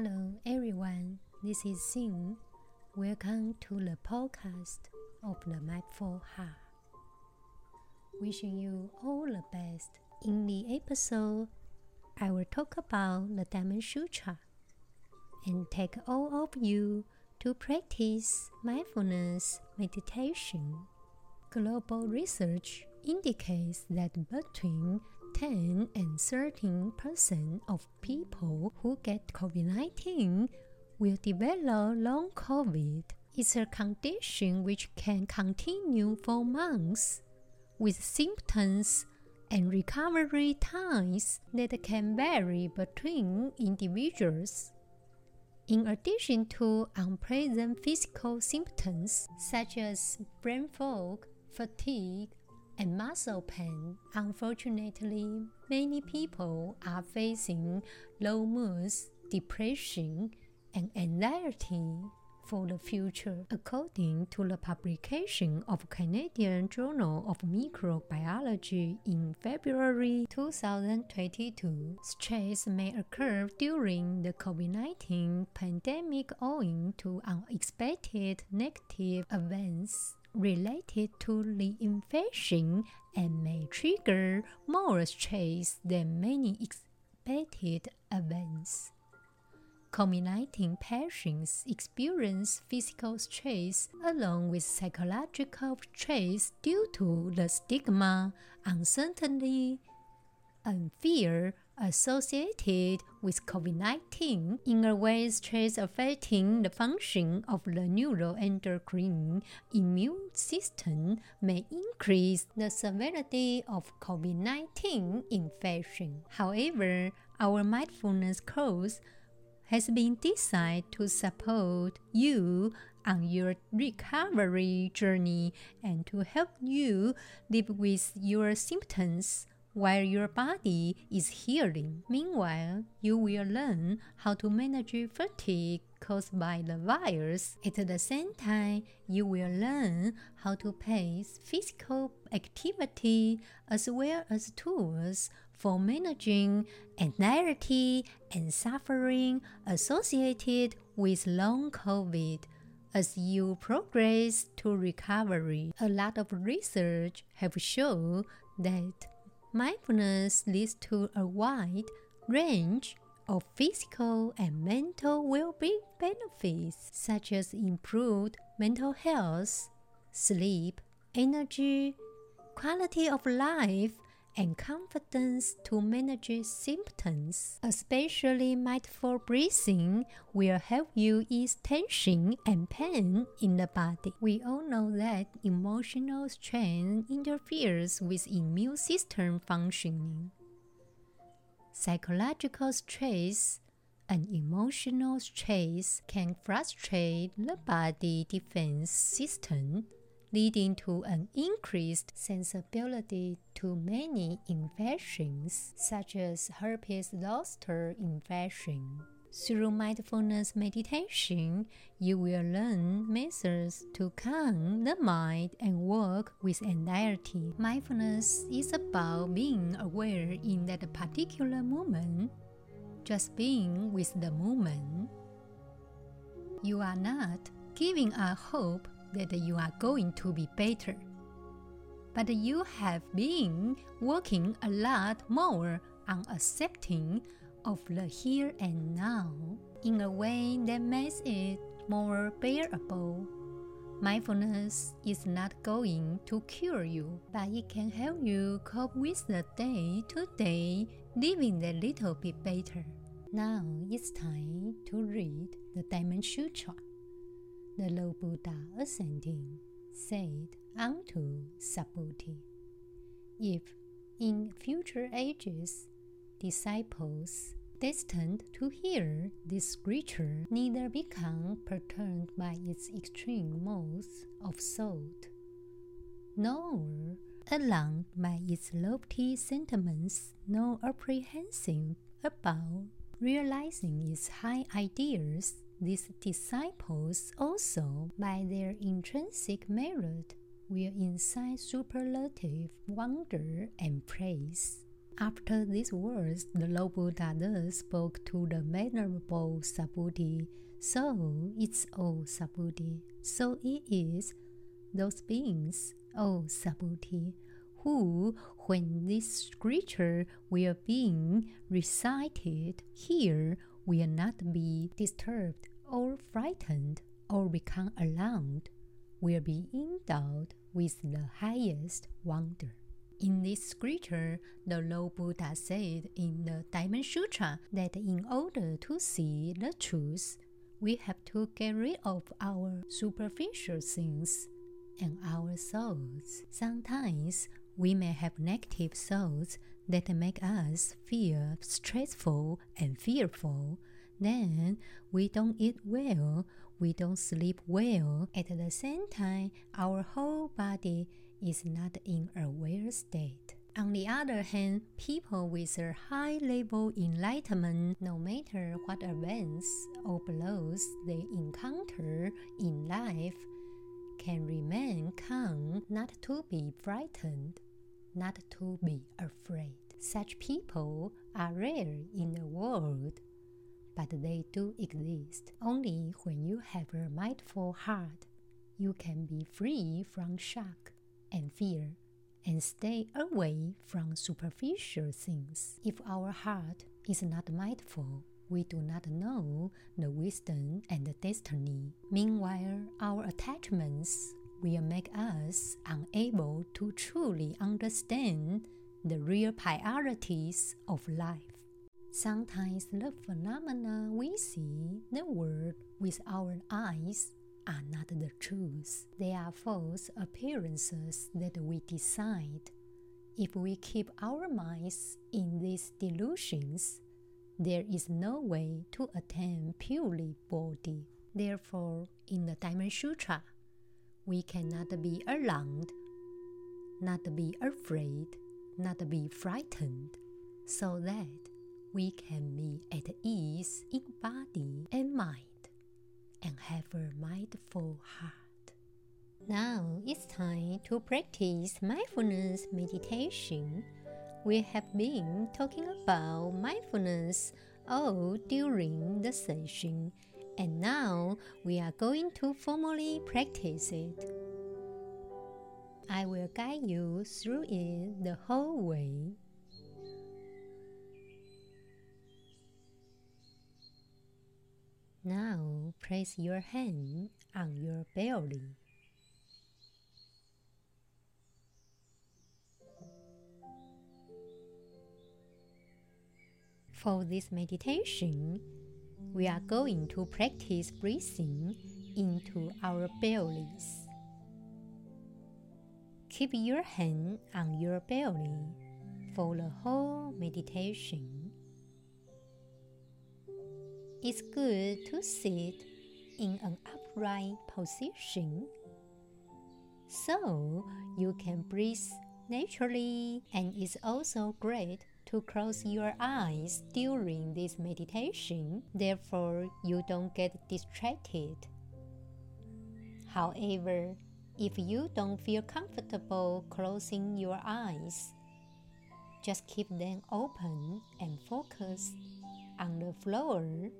Hello, everyone. This is Xin. Welcome to the podcast of the Mindful Heart. Wishing you all the best. In the episode, I will talk about the Diamond Sutra and take all of you to practice mindfulness meditation. Global research indicates that between 10 and 13 percent of people who get COVID 19 will develop long COVID. It's a condition which can continue for months with symptoms and recovery times that can vary between individuals. In addition to unpleasant physical symptoms such as brain fog, fatigue, and muscle pain. Unfortunately, many people are facing low moods, depression, and anxiety for the future, according to the publication of Canadian Journal of Microbiology in February 2022. Stress may occur during the COVID-19 pandemic owing to unexpected negative events related to the infection and may trigger more stress than many expected events. COVID-19 patients experience physical stress along with psychological stress due to the stigma, uncertainty, and fear associated with COVID 19 in a way stress affecting the function of the neuroendocrine immune system may increase the severity of COVID 19 infection. However, our mindfulness course has been designed to support you on your recovery journey and to help you live with your symptoms while your body is healing. Meanwhile, you will learn how to manage fatigue caused by the virus. At the same time, you will learn how to pace physical activity as well as tools for managing anxiety and suffering associated with long COVID as you progress to recovery. A lot of research have shown that Mindfulness leads to a wide range of physical and mental well being benefits, such as improved mental health, sleep, energy, quality of life, and confidence to manage symptoms. Especially mindful breathing will help you ease tension and pain in the body. We all know that emotional strain interferes with immune system functioning. Psychological stress and emotional stress can frustrate the body defense system leading to an increased sensibility to many infections, such as herpes zoster infection. Through mindfulness meditation, you will learn methods to calm the mind and work with anxiety. Mindfulness is about being aware in that particular moment, just being with the moment. You are not giving up hope that you are going to be better. But you have been working a lot more on accepting of the here and now in a way that makes it more bearable. Mindfulness is not going to cure you, but it can help you cope with the day to day living a little bit better. Now it's time to read the Diamond Sutra the Lord Buddha ascending said unto Subhuti, If in future ages disciples destined to hear this scripture neither become perturbed by its extreme modes of thought, nor alarmed by its lofty sentiments, nor apprehensive about realizing its high ideals, these disciples also, by their intrinsic merit, will incite superlative wonder and praise. After these words, the Lord Buddha thus spoke to the venerable Subhuti. So it's O Subhuti. So it is those beings, O Subhuti, who, when this scripture will being recited here, will not be disturbed or frightened or become alarmed, will be endowed with the highest wonder. In this scripture, the Lord Buddha said in the Diamond Sutra that in order to see the truth, we have to get rid of our superficial things and our thoughts. Sometimes we may have negative thoughts that make us feel stressful and fearful. Then we don't eat well, we don't sleep well. At the same time, our whole body is not in a well state. On the other hand, people with a high level enlightenment, no matter what events or blows they encounter in life, can remain calm, not to be frightened, not to be afraid. Such people are rare in the world, but they do exist. Only when you have a mindful heart, you can be free from shock and fear and stay away from superficial things. If our heart is not mindful, we do not know the wisdom and the destiny. Meanwhile, our attachments will make us unable to truly understand the real priorities of life. Sometimes the phenomena we see the world with our eyes are not the truth. They are false appearances that we decide. If we keep our minds in these delusions, there is no way to attain purely Bodhi. Therefore, in the Diamond Sutra, we cannot be alarmed, not be afraid, not be frightened, so that we can be at ease in body and mind and have a mindful heart. Now it's time to practice mindfulness meditation. We have been talking about mindfulness all during the session, and now we are going to formally practice it. I will guide you through it the whole way. Now place your hand on your belly. For this meditation, we are going to practice breathing into our bellies. Keep your hand on your belly for the whole meditation. It's good to sit in an upright position so you can breathe naturally, and it's also great to close your eyes during this meditation, therefore, you don't get distracted. However, if you don't feel comfortable closing your eyes, just keep them open and focus on the floor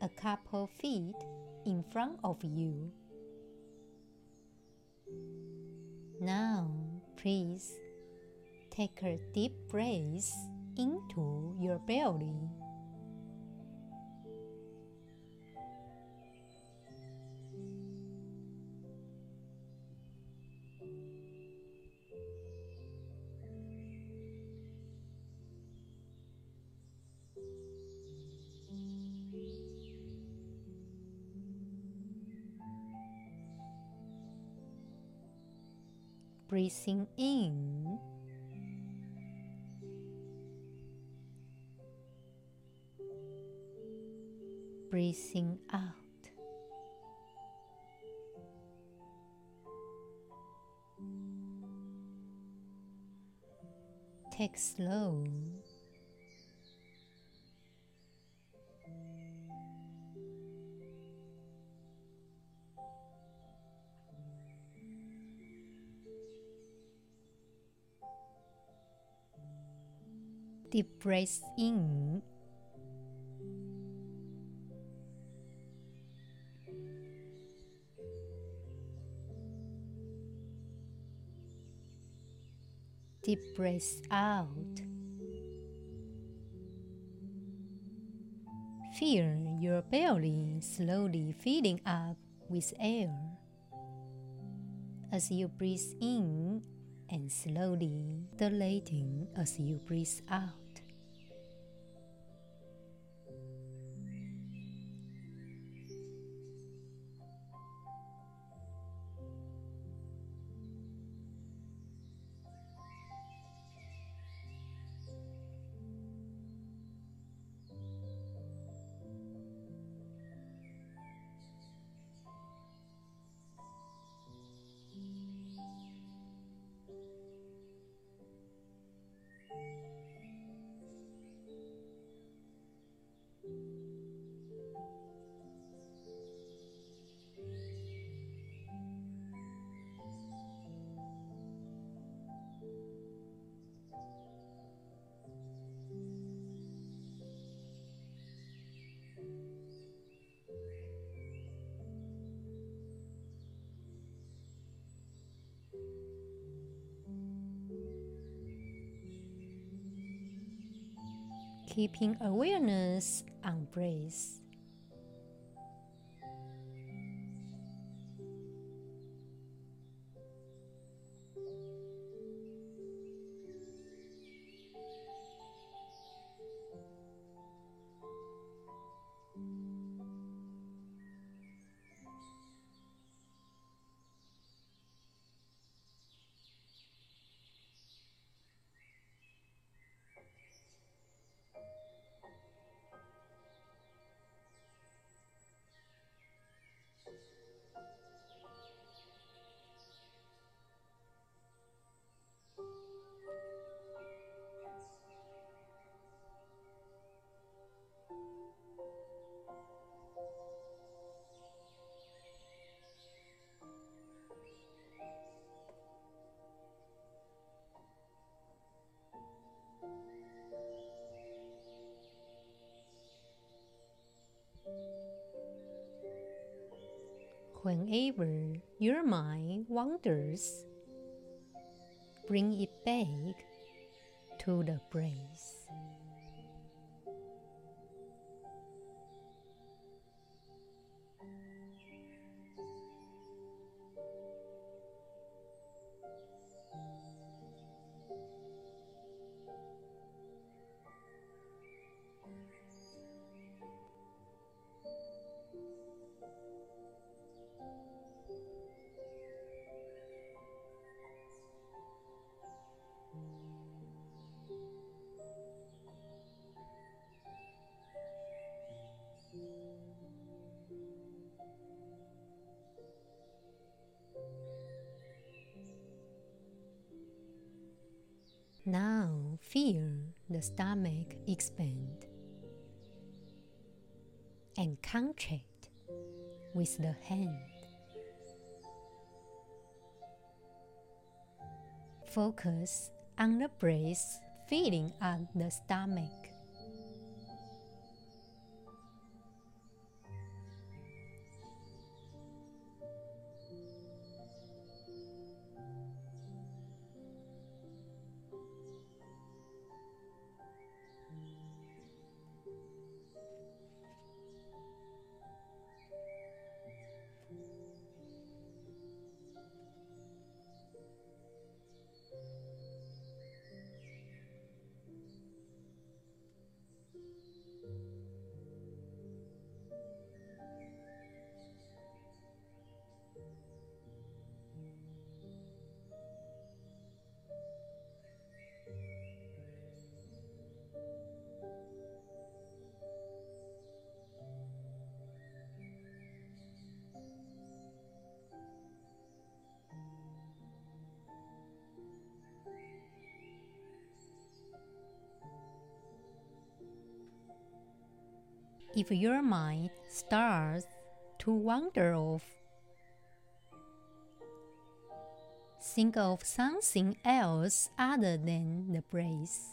a couple feet in front of you. Now, please take a deep breath into your belly. breathing in. Breathing out. Take slow Deep breath in. Deep breath out. Feel your belly slowly filling up with air as you breathe in and slowly dilating as you breathe out. Keeping awareness on breath. Whenever your mind wanders, bring it back to the breath. Feel the stomach expand and contract with the hand. Focus on the breath feeling up the stomach. if your mind starts to wander off. Think of something else other than the breath.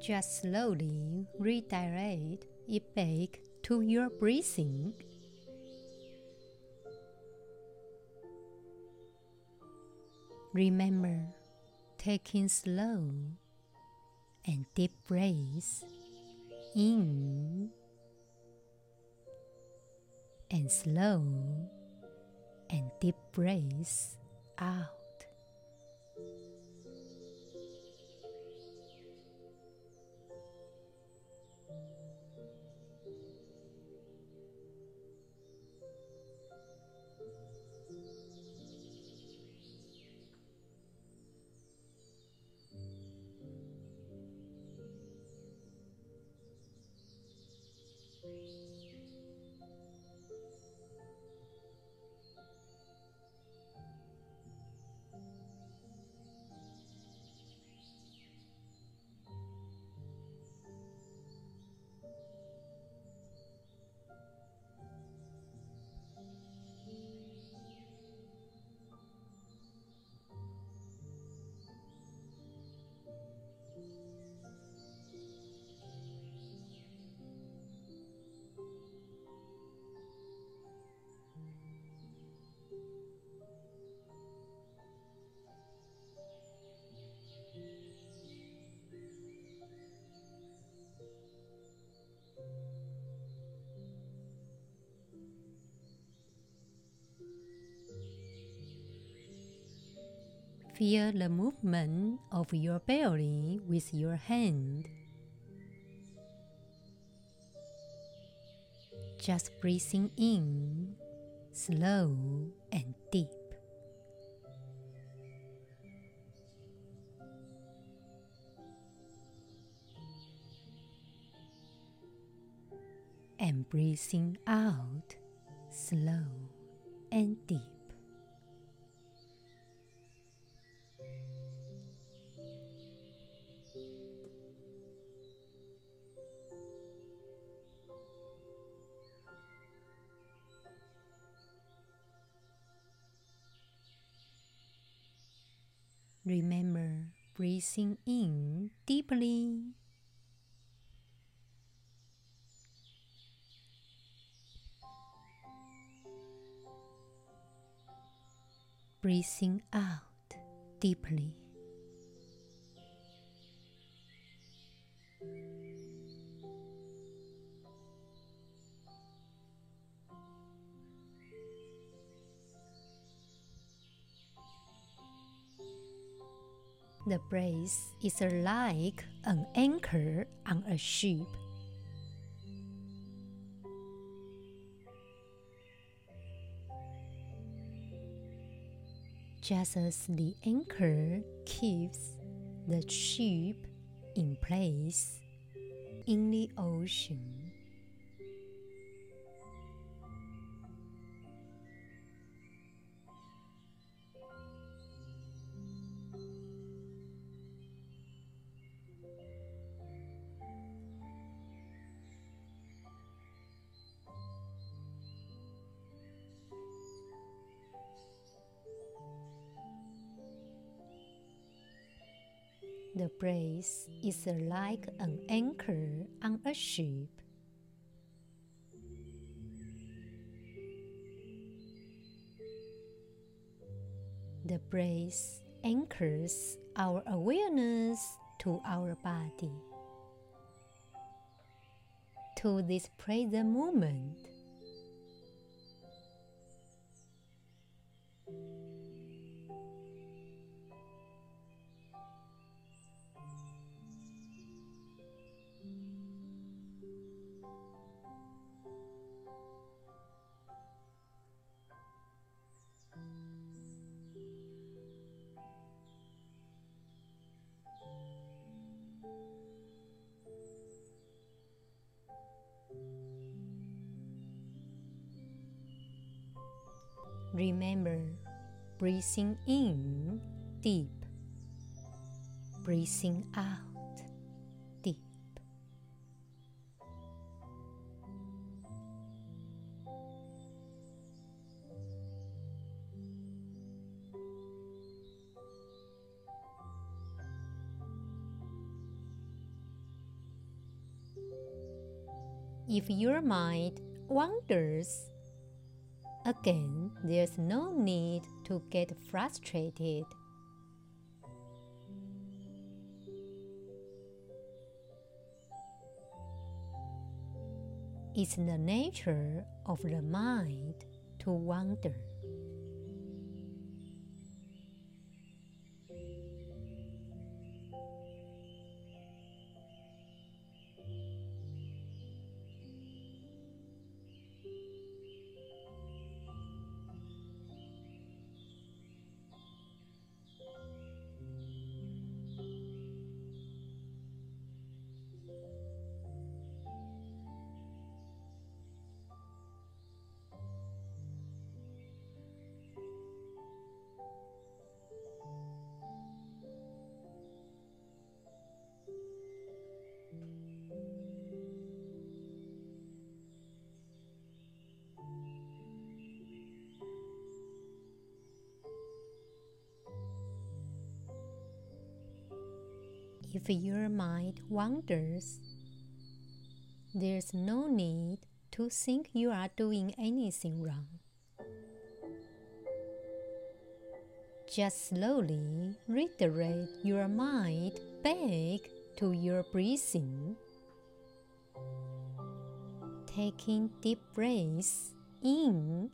Just slowly redirect it back to your breathing. Remember, taking slow and deep breaths in and slow and deep breaths out. three, Feel the movement of your belly with your hand. Just breathing in, slow and deep. And breathing out, slow and deep. Remember breathing in deeply. Breathing out deeply. The brace is like an anchor on a ship. Just as the anchor keeps the ship in place in the ocean. Brace is like an anchor on a ship. The brace anchors our awareness to our body, to this present moment. Remember, breathing in deep, breathing out deep. If your mind wanders, again, there's no need to get frustrated. It's the nature of the mind to wander. If your mind wanders, there's no need to think you are doing anything wrong. Just slowly redirect your mind back to your breathing, taking deep breaths in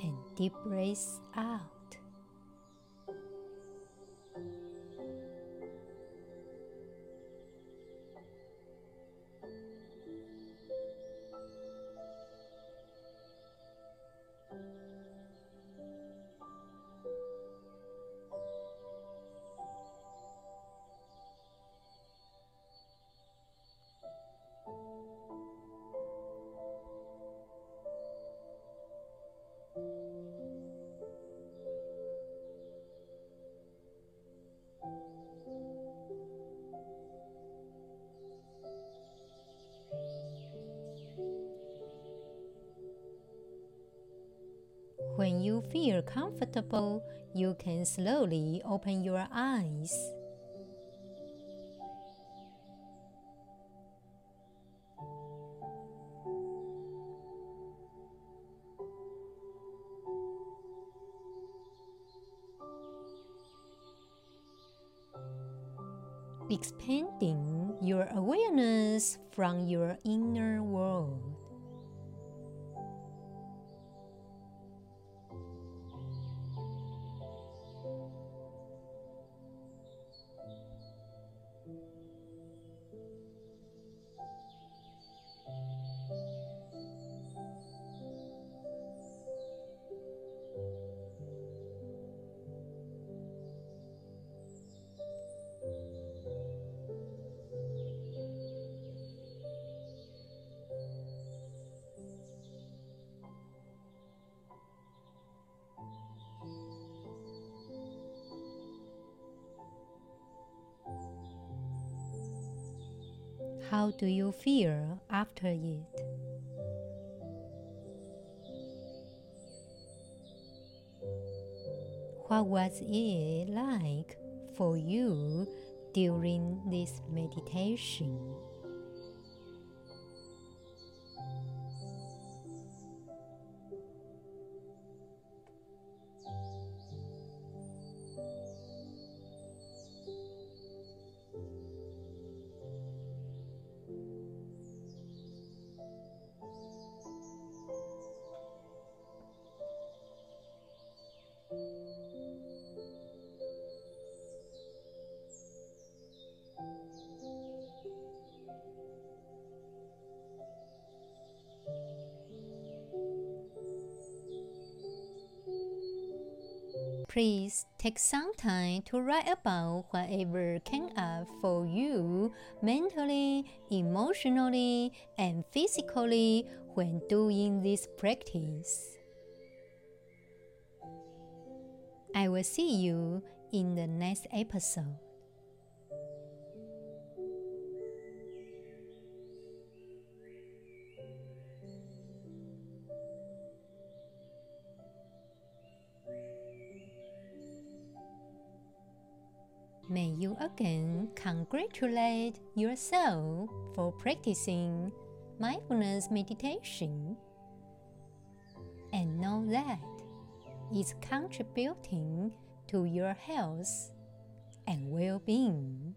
and deep breaths out. Feel comfortable, you can slowly open your eyes. expanding your awareness from your inner How do you feel after it? What was it like for you during this meditation? Take some time to write about whatever came up for you mentally, emotionally, and physically when doing this practice. I will see you in the next episode. Again congratulate yourself for practicing mindfulness meditation and know that it's contributing to your health and well being.